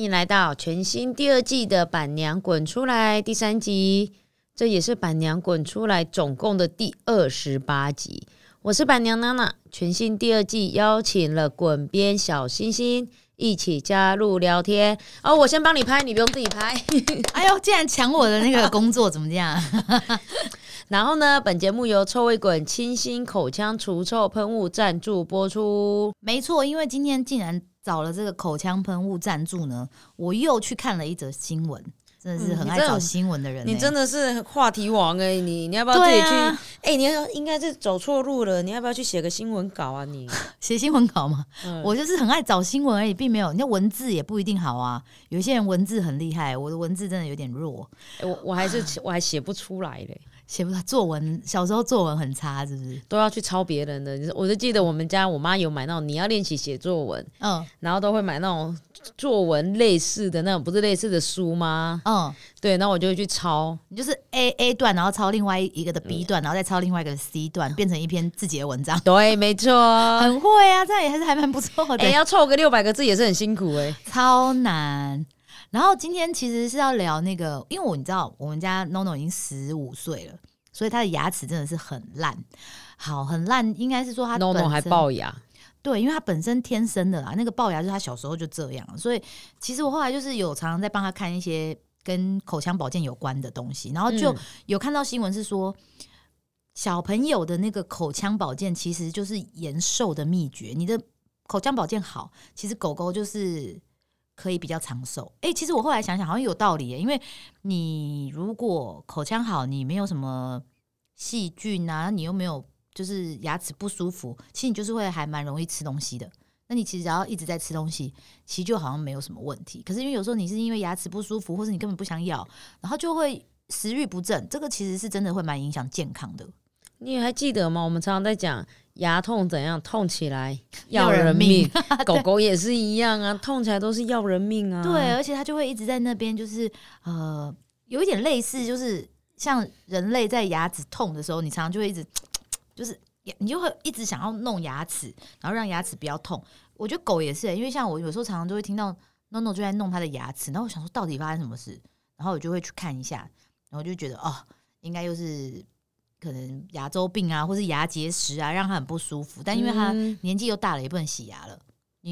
欢迎来到全新第二季的《板娘滚出来》第三集，这也是《板娘滚出来》总共的第二十八集。我是板娘娜娜，全新第二季邀请了滚边小星星一起加入聊天。哦，我先帮你拍，你不用自己拍。哎呦，竟然抢我的那个工作，怎么这样？然后呢，本节目由臭味滚清新口腔除臭喷雾赞助播出。没错，因为今天竟然找了这个口腔喷雾赞助呢，我又去看了一则新闻。真的是很爱找新闻的人，你真的是话题王哎！你你要不要自己去？哎，你要应该是走错路了，你要不要去写个新闻稿啊？你写新闻稿吗？我就是很爱找新闻而已，并没有。你看文字也不一定好啊，有些人文字很厉害，我的文字真的有点弱，我我还是我还写不出来嘞。写不出作文，小时候作文很差，是不是？都要去抄别人的。我就记得我们家我妈有买那种你要练习写作文，嗯，然后都会买那种作文类似的那种，不是类似的书吗？嗯，对，然后我就会去抄，你就是 A A 段，然后抄另外一个的 B 段，然后再抄另外一个 C 段，变成一篇自己的文章。对，没错，很会啊，这样也还是还蛮不错的。哎，要凑个六百个字也是很辛苦哎，超难。然后今天其实是要聊那个，因为我你知道，我们家 NONO 已经十五岁了，所以他的牙齿真的是很烂，好很烂，应该是说他 NONO 还龅牙，对，因为他本身天生的啦，那个龅牙就是他小时候就这样，所以其实我后来就是有常常在帮他看一些跟口腔保健有关的东西，然后就有看到新闻是说，小朋友的那个口腔保健其实就是延寿的秘诀，你的口腔保健好，其实狗狗就是。可以比较长寿。哎，其实我后来想想，好像有道理。因为你如果口腔好，你没有什么细菌啊，你又没有就是牙齿不舒服，其实你就是会还蛮容易吃东西的。那你其实只要一直在吃东西，其实就好像没有什么问题。可是因为有时候你是因为牙齿不舒服，或者你根本不想咬，然后就会食欲不振，这个其实是真的会蛮影响健康的。你还记得吗？我们常常在讲。牙痛怎样？痛起来 要人命，狗狗也是一样啊，痛起来都是要人命啊。对，而且它就会一直在那边，就是呃，有一点类似，就是像人类在牙齿痛的时候，你常常就会一直，就是你就会一直想要弄牙齿，然后让牙齿不要痛。我觉得狗也是，因为像我有时候常常都会听到 NONO 就在弄它的牙齿，然后我想说到底发生什么事，然后我就会去看一下，然后就觉得哦，应该又是。可能牙周病啊，或是牙结石啊，让他很不舒服。但因为他年纪又大了，也不能洗牙了，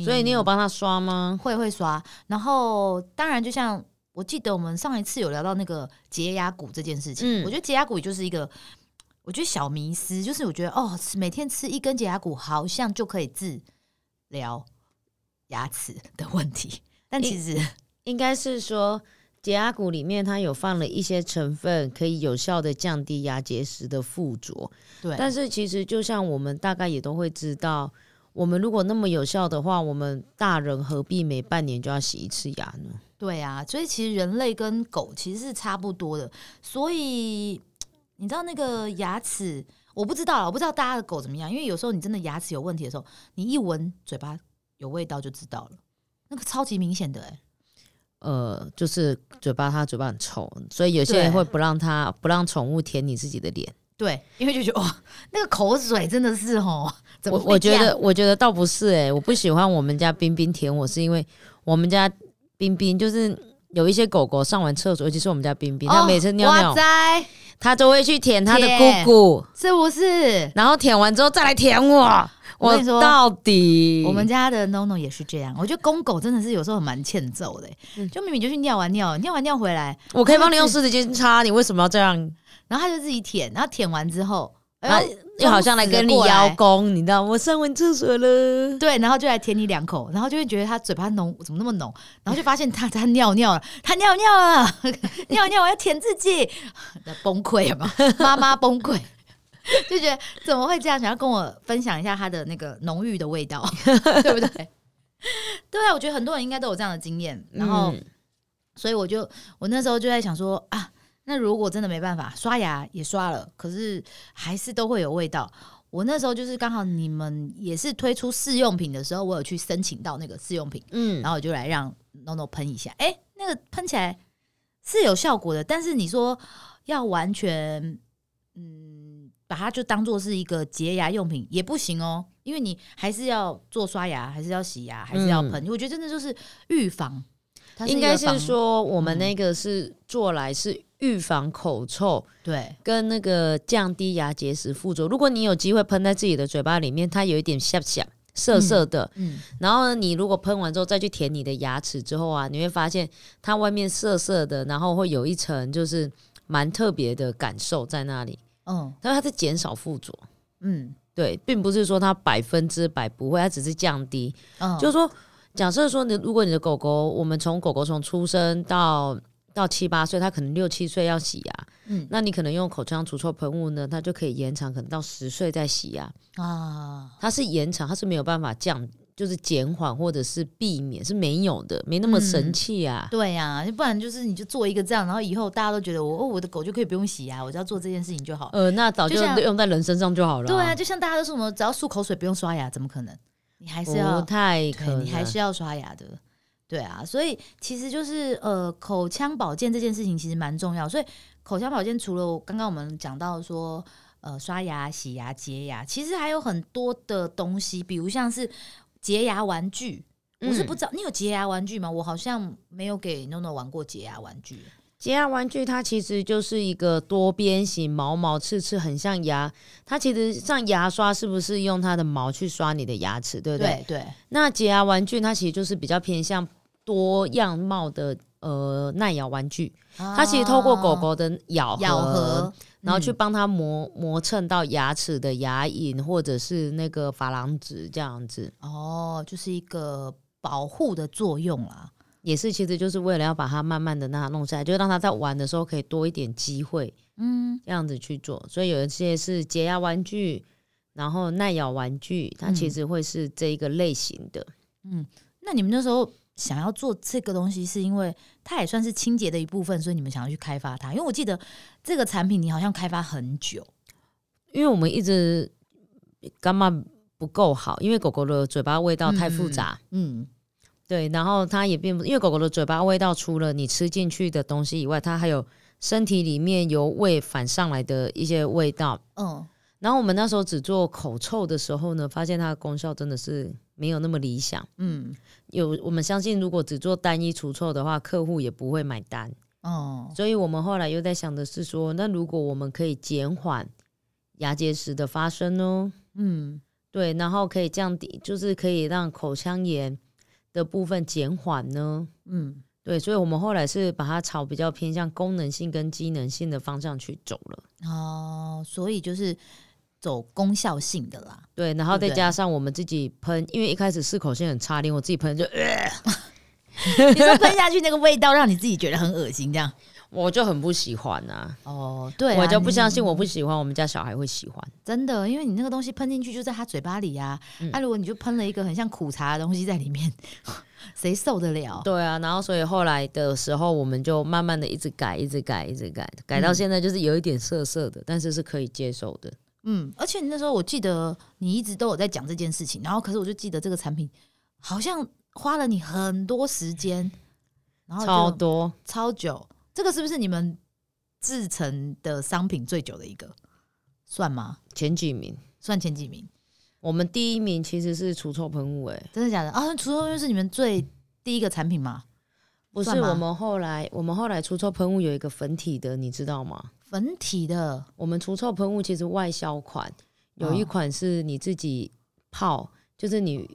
所以你有帮他刷吗？会会刷。然后当然，就像我记得我们上一次有聊到那个洁牙骨这件事情，我觉得洁牙骨就是一个，我觉得小迷思，就是我觉得哦，每天吃一根洁牙骨好像就可以治疗牙齿的问题，但其实应该是说。洁牙骨里面它有放了一些成分，可以有效的降低牙结石的附着。对，但是其实就像我们大概也都会知道，我们如果那么有效的话，我们大人何必每半年就要洗一次牙呢？对啊，所以其实人类跟狗其实是差不多的。所以你知道那个牙齿，我不知道，我不知道大家的狗怎么样。因为有时候你真的牙齿有问题的时候，你一闻嘴巴有味道就知道了，那个超级明显的哎。呃，就是嘴巴，它嘴巴很臭，所以有些人会不让它不让宠物舔你自己的脸。对，因为就觉得哇，那个口水真的是哦，我我觉得我觉得倒不是哎，我不喜欢我们家冰冰舔我，是因为我们家冰冰就是有一些狗狗上完厕所，尤其是我们家冰冰，它每次尿尿，它都会去舔它的姑姑，是不是？然后舔完之后再来舔我。我跟你说，到底我们家的 NONO 也是这样。我觉得公狗真的是有时候蛮欠揍的，就明明就去尿完尿，尿完尿回来，我可以帮你用湿纸巾擦，你为什么要这样？然后他就自己舔，然后舔完之后，又好像来跟你邀功，你知道我上完厕所了，对，然后就来舔你两口，然后就会觉得他嘴巴浓，怎么那么浓？然后就发现他他尿尿了，他尿尿了，尿尿我要舔自己，崩溃了，妈妈崩溃。就觉得怎么会这样？想要跟我分享一下它的那个浓郁的味道，对不对？对啊，我觉得很多人应该都有这样的经验。然后，所以我就我那时候就在想说啊，那如果真的没办法，刷牙也刷了，可是还是都会有味道。我那时候就是刚好你们也是推出试用品的时候，我有去申请到那个试用品，嗯，然后我就来让 NONO 喷一下。哎，那个喷起来是有效果的，但是你说要完全，嗯。把它就当做是一个洁牙用品也不行哦，因为你还是要做刷牙，还是要洗牙，还是要喷。我觉得真的就是预防，它应该是说我们嗯那个是做来是预防口臭对，跟那个降低牙结石附着。如果你有机会喷在自己的嘴巴里面，它有一点涩涩涩涩的，嗯，然后呢，你如果喷完之后再去舔你的牙齿之后啊，你会发现它外面涩涩的，然后会有一层就是蛮特别的感受在那里。嗯但是它是减少附着，嗯对，并不是说它百分之百不会，它只是降低。嗯，就是说，假设说你如果你的狗狗，我们从狗狗从出生到到七八岁，它可能六七岁要洗牙，嗯那你可能用口腔除臭喷雾呢，它就可以延长，可能到十岁再洗牙。啊，它是延长，它是没有办法降，就是减缓或者是避免是没有的，没那么神气啊。对呀、不然就是你就做一个这样，然后以后大家都觉得我哦，我的狗就可以不用洗牙，我只要做这件事情就好。呃，那早就就用在人身上就好了、对啊，，就像大家都说什么只要漱口水不用刷牙，怎么可能？你还是要不太可能，你还是要刷牙的。对啊，所以其实就是呃，口腔保健这件事情其实蛮重要。所以口腔保健除了刚刚我们讲到说呃刷牙、洗牙、洁牙，其实还有很多的东西，比如像是洁牙玩具。我是不嗯知道你有洁牙玩具吗？我好像没有给 NONO 玩过洁牙玩具。洁牙玩具它其实就是一个多边形、毛毛刺刺，很像牙。它其实像牙刷，是不是用它的毛去刷你的牙齿，对不对？对对，那洁牙玩具它其实就是比较偏向多样貌的呃耐咬玩具，它其实透过狗狗的咬咬合，然后去嗯帮它磨磨蹭到牙齿的牙龈或者是那个珐琅质这样子，哦，就是一个保护的作用啦。也是其实就是为了要把它慢慢的让它弄下来，就让它在玩的时候可以多一点机会嗯，这样子去做。所以有一些是洁牙玩具，然后耐咬玩具，它其嗯实会是这一个类型的。嗯。那你们那时候想要做这个东西，是因为它也算是清洁的一部分，所以你们想要去开发它。因为我记得这个产品你好像开发很久，因为我们一直干嘛不够好，因为狗狗的嘴巴味道太复杂。嗯，对，然后它也并不，因为狗狗的嘴巴味道除了你吃进去的东西以外，它还有身体里面由胃反上来的一些味道。嗯然后我们那时候只做口臭的时候呢，发现它的功效真的是没有那么理想。嗯有我们相信，如果只做单一除臭的话，客户也不会买单。哦，所以我们后来又在想的是说，那如果我们可以减缓牙结石的发生呢？嗯对，然后可以降低，就是可以让口腔炎的部分减缓呢。嗯，对，所以我们后来是把它朝比较偏向功能性跟机能性的方向去走了。哦，所以就是走功效性的啦。对，然后再加上我们自己喷，因为一开始适口性很差，连我自己喷就，呃 你说喷下去那个味道，让你自己觉得很恶心，这样？我就很不喜欢啊。哦，对啊、我就不相信我不喜欢，我们家小孩会喜欢。真的，因为你那个东西喷进去就在他嘴巴里呀、啊。嗯那、如果你就喷了一个很像苦茶的东西在里面，谁受得了？对啊，然后所以后来的时候，我们就慢慢的一直改，一直改，一直改，改到嗯现在就是有一点涩涩的，但是是可以接受的。嗯，而且那时候我记得你一直都有在讲这件事情，然后可是我就记得这个产品好像花了你很多时间，然后超多，超久。这个是不是你们制成的商品最久的一个？算吗？前几名，算前几名？我们第一名其实是除臭喷雾，哎，真的假的？啊，除臭喷雾是你们最第一个产品吗？不是我们后来，我们后来除臭喷雾有一个粉体的，你知道吗？粉体的我们除臭喷雾其实外销款有一哦款是你自己泡，就是你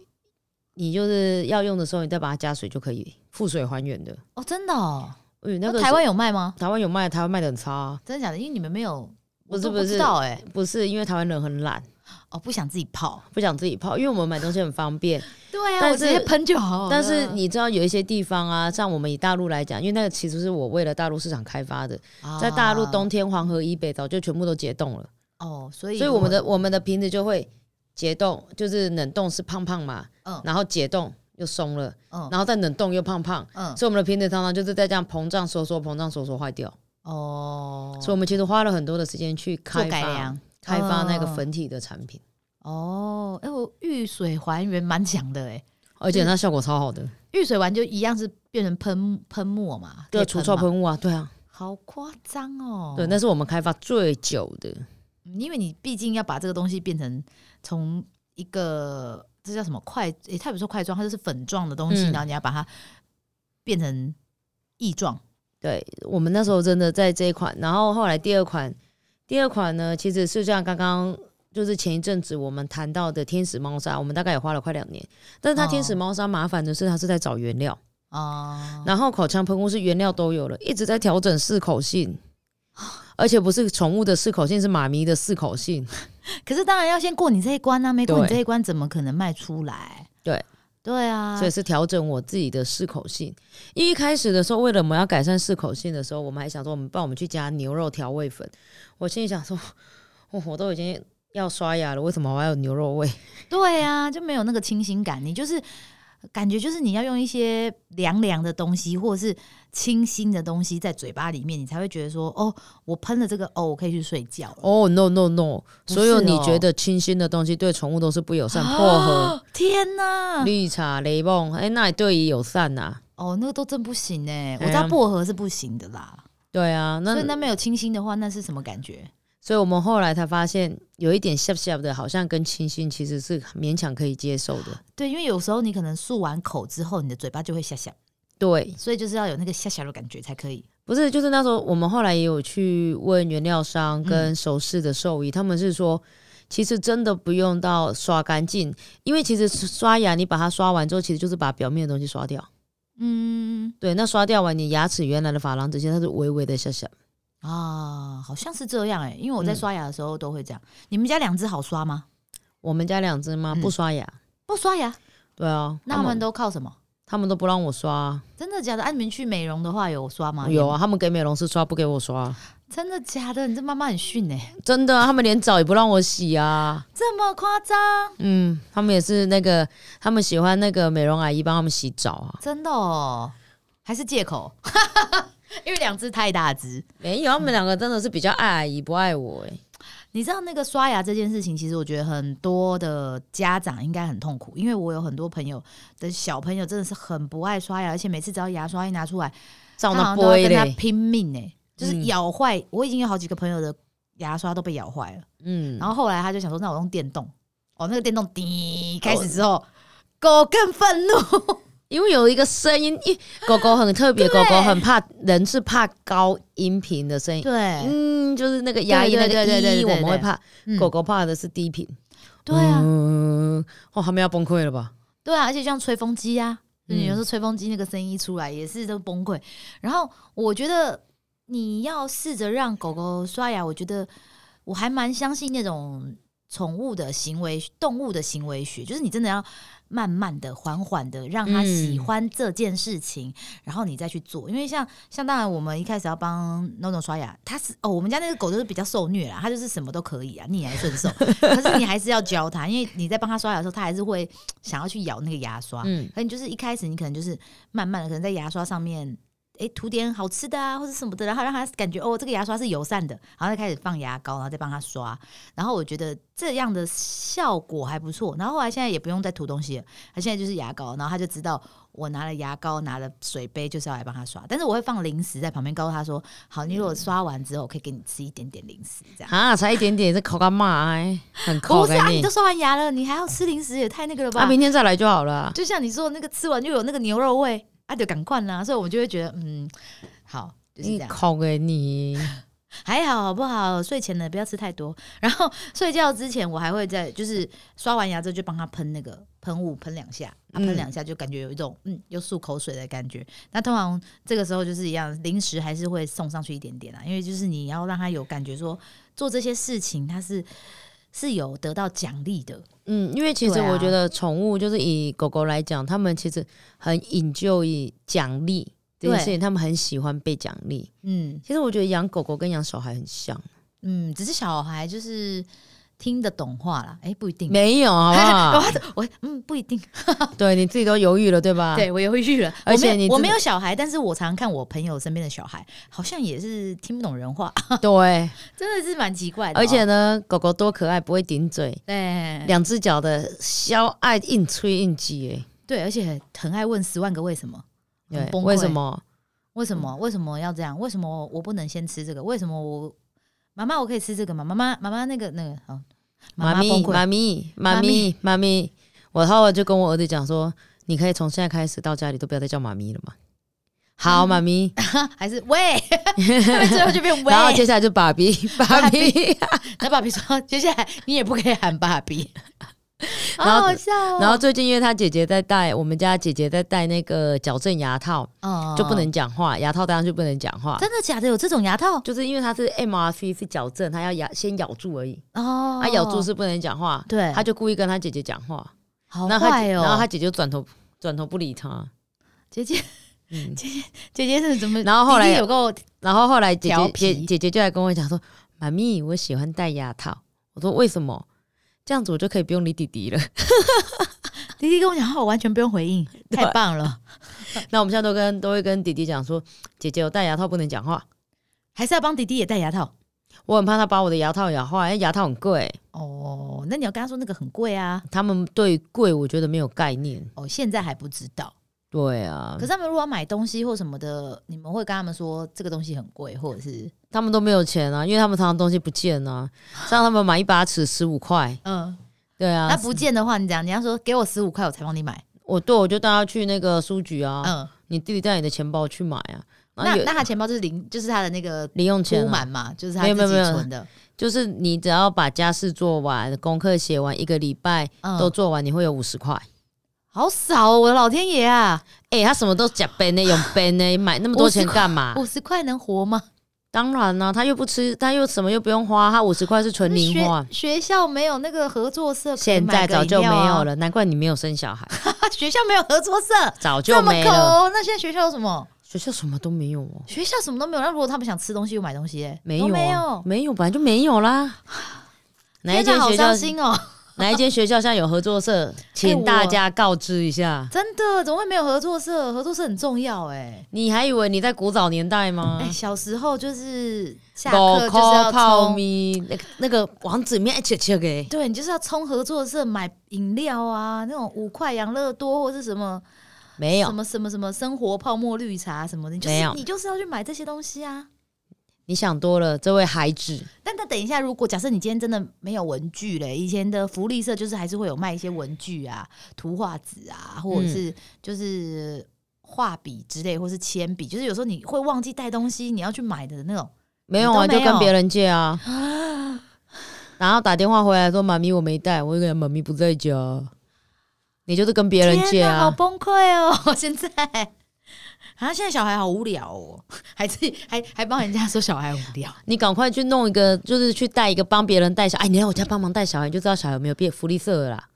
你就是要用的时候，你再把它加水就可以复水还原的。哦，真的哦。嗯，那个台湾有卖吗？台湾有卖，台湾卖的很差啊、真的假的？因为你们没有，我是不是知道哎、不是因为台湾人很懒，哦，不想自己泡。不想自己泡，因为我们买东西很方便。对啊，但我直接是喷就好。但是你知道有一些地方啊，像我们以大陆来讲，因为那个其实是我为了大陆市场开发的，在大陆啊冬天黄河以北早就全部都解冻了，哦，所以所以我们的我们的瓶子就会解冻，就是冷冻是胖胖嘛，嗯然后解冻又松了，嗯然后再冷冻又胖胖，嗯所以我们的瓶子常常就是在这样膨胀收缩膨胀收缩坏掉，哦，所以我们其实花了很多的时间去改发良开发那个哦粉体的产品，哦，哎、我遇水还原蛮强的哎、而且它效果超好的，遇水完就一样是变成喷喷墨嘛，对，除臭嘛，喷雾啊，对啊，好夸张哦。对，那是我们开发最久的。嗯因为你毕竟要把这个东西变成从一个这叫什么块，诶、它不是说块状，它就是粉状的东西，嗯。然后你要把它变成异状。对我们那时候真的在这一款，然后后来第二款，第二款呢，其实是像刚刚就是前一阵子我们谈到的天使猫砂，我们大概也花了快两年。但是它天使猫砂麻烦的是，它是在找原料，哦，然后口腔喷雾是原料都有了，一直在调整适口性，而且不是宠物的适口性，是妈咪的适口性。可是当然要先过你这一关啊，没过你这一关怎么可能卖出来？对对啊，所以是调整我自己的适口性。一开始的时候，为了我们要改善适口性的时候，我们还想说，我们帮我们去加牛肉调味粉。我心里想说，我、我都已经要刷牙了，为什么我还有牛肉味？对啊，就没有那个清新感。你就是感觉就是你要用一些凉凉的东西，或者是清新的东西在嘴巴里面，你才会觉得说，哦，我喷了这个，哦，我可以去睡觉了。哦、no no no！所有你哦觉得清新的东西对宠物都是不友善，薄荷、天哪！绿茶、雷梦，哎、那也对于友善呐、哦，那个都真不行哎、我知道薄荷是不行的啦。对啊，那所以那没有清新的话，那是什么感觉？所以我们后来才发现，有一点下下的，好像跟清新其实是勉强可以接受的。对，因为有时候你可能漱完口之后，你的嘴巴就会下下，对，所以就是要有那个下下的感觉才可以。不是，就是那时候我们后来也有去问原料商跟熟识的兽医，他们是说，其实真的不用到刷干净，因为其实刷牙你把它刷完之后，其实就是把表面的东西刷掉。嗯对，那刷掉完，你牙齿原来的珐琅质现在是微微的下下。啊，好像是这样哎、因为我在嗯刷牙的时候都会这样。你们家两只好刷吗？我们家两只猫嗯不刷牙，不刷牙，对啊，那他们都靠什么？他们都不让我刷，真的假的？啊，你们去美容的话有刷吗？有啊，他们给美容师刷，不给我刷，真的假的？你这妈妈很逊哎、真的啊，他们连澡也不让我洗啊。这么夸张？嗯，他们也是那个，他们喜欢那个美容阿姨帮他们洗澡啊。真的哦？还是借口？因为两只太大只。没有，他们两个真的是比较爱阿姨，不爱我哎、你知道那个刷牙这件事情，其实我觉得很多的家长应该很痛苦，因为我有很多朋友的小朋友真的是很不爱刷牙，而且每次只要牙刷一拿出来，照那他好像都要。跟他拼命哎、就是嗯咬坏。我已经有好几个朋友的牙刷都被咬坏了，嗯，然后后来他就想说，那我用电动。哦，那个电动滴开始之后，狗更愤怒。因为有一个声音，一狗狗很特别，狗狗很怕人是怕高音频的声音。对，嗯，就是那个牙龈那个对对对对对一，对我们会怕。嗯狗狗怕的是低频。对啊，嗯，哦，他们要崩溃了吧？对啊，而且像吹风机啊，就你嗯有时候吹风机那个声音一出来，也是都崩溃。然后我觉得你要试着让狗狗刷牙，我觉得我还蛮相信那种宠物的行为、动物的行为学，就是你真的要慢慢的、缓缓的让他喜嗯欢这件事情，然后你再去做。因为像像当然我们一开始要帮 NONO 刷牙，它是哦，我们家那个狗就是比较受虐啦，它就是什么都可以啊，逆来顺受。可是你还是要教它，因为你在帮它刷牙的时候，它还是会 想要去咬那个牙刷。嗯，可你就是一开始你可能就是慢慢的，可能在牙刷上面，诶涂点好吃的啊，或者什么的，然后让他感觉哦，这个牙刷是友善的，然后再开始放牙膏，然后再帮他刷。然后我觉得这样的效果还不错。然后后来现在也不用再涂东西了，他现在就是牙膏，然后他就知道我拿了牙膏，拿了水杯就是要来帮他刷。但是我会放零食在旁边，告诉他说：好，你如果刷完之后，我可以给你吃一点点零食，这样。啊，才一点点，这口干嘛？哎，很不抠不是啊，你都刷完牙了，你还要吃零食，也太那个了吧？啊，明天再来就好了。就像你说的那个吃完就有那个牛肉味，啊，就赶快啦，所以我们就会觉得，嗯，好，就是这样，你抠给你，还好好不好？睡前呢不要吃太多，然后睡觉之前我还会在，就是刷完牙之后就帮他喷那个喷雾，喷两下，喷两下就感觉有一种嗯又漱口水的感觉。那通常这个时候就是一样，零食还是会送上去一点点啊，因为就是你要让他有感觉说做这些事情他是是有得到奖励的，嗯，因为其实我觉得宠物就是以狗狗来讲，它们其实很引咎于奖励这件事情，他们很喜欢被奖励。嗯。其实我觉得养狗狗跟养小孩很像，嗯，只是小孩就是听得懂话啦，哎、不一定。没有 好不好？我嗯不一定，对你自己都犹豫了，对吧？对我也会去了。而且你我没有小孩，但是我常常看我朋友身边的小孩，好像也是听不懂人话，对，真的是蛮奇怪的哦、而且呢，狗狗多可爱，不会顶嘴，对两只脚的小爱硬吹硬挤，哎，对，而且很爱问十万个为什么，很对，为什么？为什么为什么要这样？为什么我不能先吃这个？为什么我妈妈我可以吃这个吗？妈妈妈妈那个那个哦，妈妈咪，妈咪，妈咪，妈咪，我后来就跟我儿子讲说，你可以从现在开始到家里都不要再叫妈咪了嘛。好，妈咪，还是喂，最后就变喂。然后接下来就爸比，爸比，那爸比说，接下来你也不可以喊爸比，好 然后好笑哦。然后最近因为他姐姐在戴，我们家姐姐在戴那个矫正牙套，哦就不能讲话，牙套戴上就不能讲话。真的假的？有这种牙套就是因为它是 MRC 是矫正，他要牙先咬住而已，哦？他咬住是不能讲话，对，他就故意跟他姐姐讲话，好然后他坏哦。姐然后他姐姐转头转头不理他，姐姐 嗯，姐姐姐姐是怎么？然后后来有个然后后来姐姐姐姐就来跟我讲说，妈咪，我喜欢戴牙套，我说为什么？这样子我就可以不用理弟弟了。弟弟跟我讲话，我完全不用回应，太棒了。那我们现在都跟都会跟弟弟讲说，姐姐我戴牙套不能讲话，还是要帮弟弟也戴牙套我很怕他把我的牙套咬坏，因为牙套很贵，哦。那你要跟他说那个很贵啊。他们对贵我觉得没有概念。哦，现在还不知道。对啊。可，是他们如果要买东西或什么的，你们会跟他们说这个东西很贵，或者是他们都没有钱啊，因为他们常常东西不见啊，像他们买一把尺十五块，嗯，对啊，那不见的话，你讲你要说给我十五块，我才帮你买。我对我就带他去那个书局啊，嗯，你弟弟带你的钱包去买啊，那那他钱包就是零，就是他的那个零用钱、啊。铺满，嘛，就是他自己没有没有没有。存的。就是你只要把家事做完，功课写完，一个礼拜嗯，都做完，你会有五十块。好少哦，我的老天爷啊！哎、他什么都假背呢，用背呢，买那么多钱干嘛？五十块能活吗？当然啦、他又不吃，他又什么又不用花，他五十块是纯零花。学学校没有那个合作社现在早就没有，了，难怪你没有生小孩，学校没有合作社，早就这么没了。抠。那现在学校有什么？学校什么都没有哦，学校什么都没有。那如果他们想吃东西，又买东西、欸，没有、啊，没有。没有，本来就没有啦。哪一天哪好间学校伤？心哦！哪一间学校现在有合作社？请大家告知一下。真的，怎么会没有合作社？合作社很重要哎、你还以为你在古早年代吗哎、？小时候就是下狗课就是要泡冲，咪，那个那个王子面切切给，对你就是要冲合作社买饮料啊，那种五块养乐多或是什么没有什。么什么什么生活泡沫绿茶什么的，你就是没有你就是要去买这些东西啊。你想多了，这位孩子。但他等一下，如果假设你今天真的没有文具嘞，以前的福利社就是还是会有卖一些文具啊、图画纸啊，或者是就是画笔之类，或是铅笔，就是有时候你会忘记带东西，你要去买的那种。没有啊，就跟别人借啊。然后打电话回来说：“妈咪，我没带。”我就跟妈咪不在家。你就是跟别人借啊好啊。崩溃哦！现在啊，现在小孩好无聊哦，还自己还还帮人家说小孩无聊。你赶快去弄一个，就是去带一个帮别人带小。哎，你来我家帮忙带小孩，你就知道小孩有没有变福利社了啦。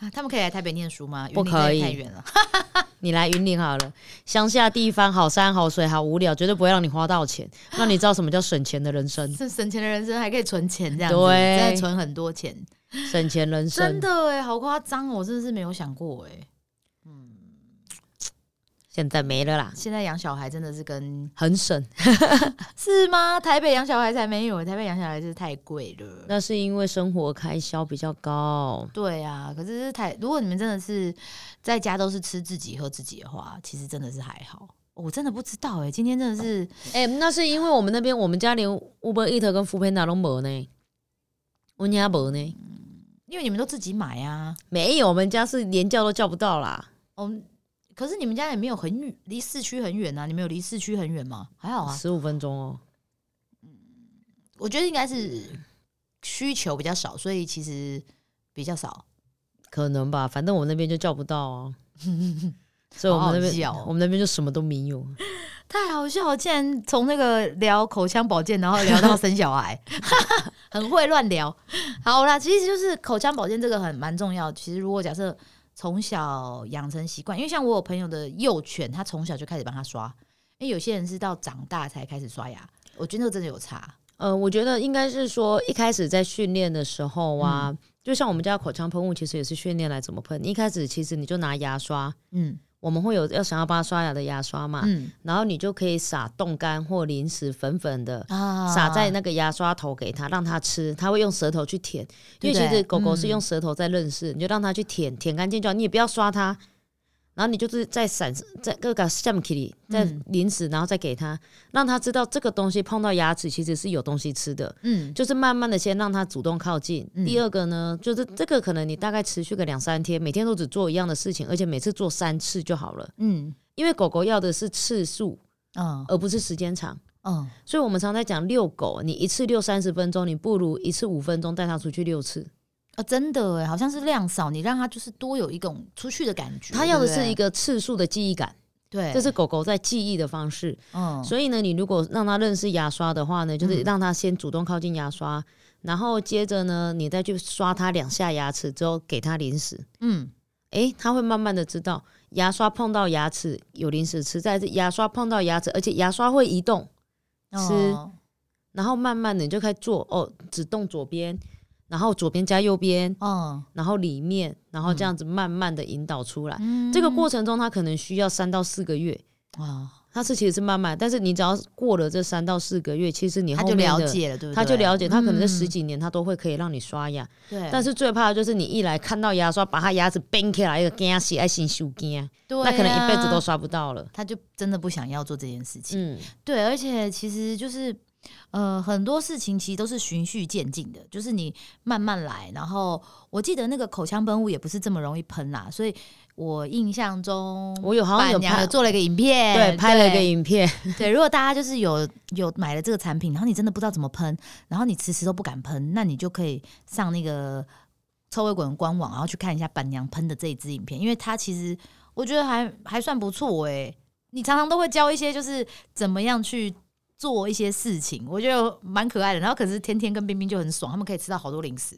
啊他们可以来台北念书吗？不可以太远了。你来云林好了，乡下地方好山好水好无聊，绝对不会让你花到钱，让你知道什么叫省钱的人生，这省钱的人生还可以存钱，这样子，的存很多钱，省钱人生真。的哎，好夸张哦！我真的是没有想过哎。现在没了啦，现在养小孩真的是跟很省。是吗？台北养小孩才没有，台北养小孩真是太贵了。那是因为生活开销比较高。对啊，可是台如果你们真的是在家都是吃自己喝自己的话，其实真的是还好。我真的不知道哎、今天真的是哎、那是因为我们那边我们家连 Uber Eat 跟 f o o Panda 都没呢，我家没呢，因为你们都自己买啊。没有，我们家是连叫都叫不到啦，哦，可是你们家也没有很远，离市区很远啊。你们有离市区很远吗？还好啊。十五分钟哦。我觉得应该是需求比较少，所以其实比较少。可能吧，反正我们那边就叫不到啊，所以我们那边笑哦我们那边就什么都没有。太好笑了！竟然从那个聊口腔保健，然后聊到生小孩，很会乱聊。好啦，其实就是口腔保健这个很蛮重要。其实如果假设从小养成习惯，因为像我有朋友的幼犬，他从小就开始帮他刷，因为有些人是到长大才开始刷牙，我觉得那个真的有差。呃，我觉得应该是说一开始在训练的时候啊，嗯就像我们家口腔喷雾，其实也是训练来怎么喷。一开始其实你就拿牙刷，嗯我们会有要想要帮他刷牙的牙刷嘛，嗯。然后你就可以撒冻干或零食粉粉的。啊。撒在那个牙刷头给他，让他吃，他会用舌头去舔，因为其实狗狗是嗯。用舌头在认识，你就让它去舔，舔干净就好，你也不要刷它，然后你就是在闪在各个橡皮里，在嗯零食，然后再给它，让它知道这个东西碰到牙齿其实是有东西吃的，嗯就是慢慢的先让它主动靠近。嗯第二个呢，就是这个可能你大概持续个两三天，每天都只做一样的事情，而且每次做三次就好了。嗯因为狗狗要的是次数，嗯而不是时间长。嗯，所以我们常在讲遛狗，你一次遛三十分钟，你不如一次五分钟带它出去六次。啊，真的哎，好像是量少，你让它就是多有一种出去的感觉。它要的是一个个次数的记忆感，对，这是狗狗在记忆的方式。嗯所以呢，你如果让它认识牙刷的话呢，就是嗯让它先主动靠近牙刷，然后接着呢，你再去刷它两下牙齿之后，给它零食。嗯诶，它会慢慢的知道牙刷碰到牙齿有零食吃，再是牙刷碰到牙齿，而且牙刷会移动，吃哦然后慢慢的你就开始做哦，只动左边，然后左边加右边，嗯然后里面，然后这样子慢慢的引导出来。嗯这个过程中，他可能需要三到四个月，啊，他是其实是慢慢，但是你只要过了这三到四个月，其实你他就后面的了解了，对不对？他就了解，他可能这嗯十几年他都会可以让你刷牙，对，但是最怕的就是你一来看到牙刷，把他牙齿崩起来，一个惊死爱心修惊，对那可能一辈子都啊刷不到了。他就真的不想要做这件事情。嗯，对，而且其实就是呃，很多事情其实都是循序渐进的，就是你慢慢来。然后我记得那个口腔喷雾也不是这么容易喷啦，所以我印象中我有好像有拍做了一个影片，对，拍了一个影片，对，如果大家就是有有买了这个产品，然后你真的不知道怎么喷，然后你迟迟都不敢喷，那你就可以上那个臭味滚官网，然后去看一下板娘喷的这一支影片，因为它其实我觉得还还算不错诶、你常常都会教一些就是怎么样去做一些事情，我觉得蛮可爱的。然后可是天天跟冰冰就很爽，他们可以吃到好多零食。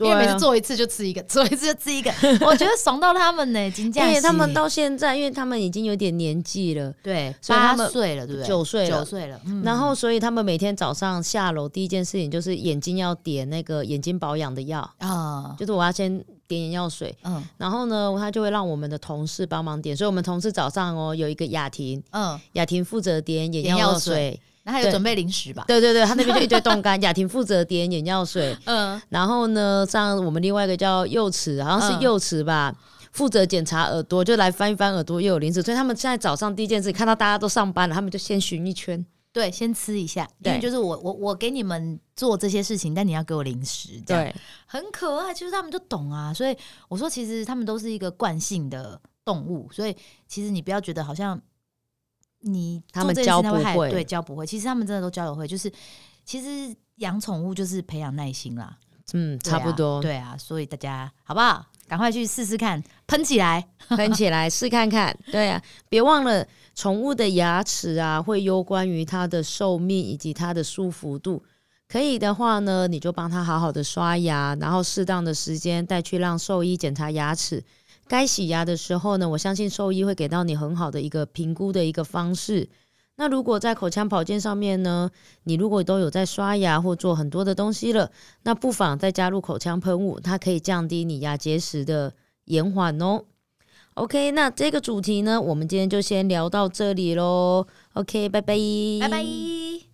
因为每次做一次就吃一个，做一次就吃一个，我觉得爽到他们呢，金价而且他们到现在，因为他们已经有点年纪了，对八岁了，对不对？九岁了。九岁了，嗯。然后所以他们每天早上下楼第一件事情就是眼睛要点那个眼睛保养的药，啊，就是我要先点眼药水，嗯。然后呢，他就会让我们的同事帮忙点，所以我们同事早上哦有一个雅婷，嗯，雅婷负责点眼药水那还有对准备零食吧？对对对，他那边就一堆冻干，雅婷负责点眼药水，嗯，然后呢，像我们另外一个叫幼齿，好像是嗯幼齿吧。负责检查耳朵，就来翻一翻耳朵，又有零食，所以他们现在早上第一件事看到大家都上班了，他们就先巡一圈。对，先吃一下，因为对就是我我我给你们做这些事情，但你要给我零食，对，很可爱。其实他们就懂啊，所以我说，其实他们都是一个惯性的动物，所以其实你不要觉得好像你他们教不会对，教不会。其实他们真的都教得会，就是其实养宠物就是培养耐心啦，嗯，差不多，对啊，所以大家好不好？赶快去试试看，喷起来。喷起来试看看。对啊，别忘了宠物的牙齿啊，会攸关于它的寿命以及它的舒服度。可以的话呢，你就帮它好好的刷牙，然后适当的时间带去让兽医检查牙齿。该洗牙的时候呢，我相信兽医会给到你很好的一个评估的一个方式。那如果在口腔保健上面呢，你如果都有在刷牙或做很多的东西了，那不妨再加入口腔喷雾，它可以降低你牙结石的延缓哦。OK，那这个主题呢，我们今天就先聊到这里喽。OK，拜拜，拜拜。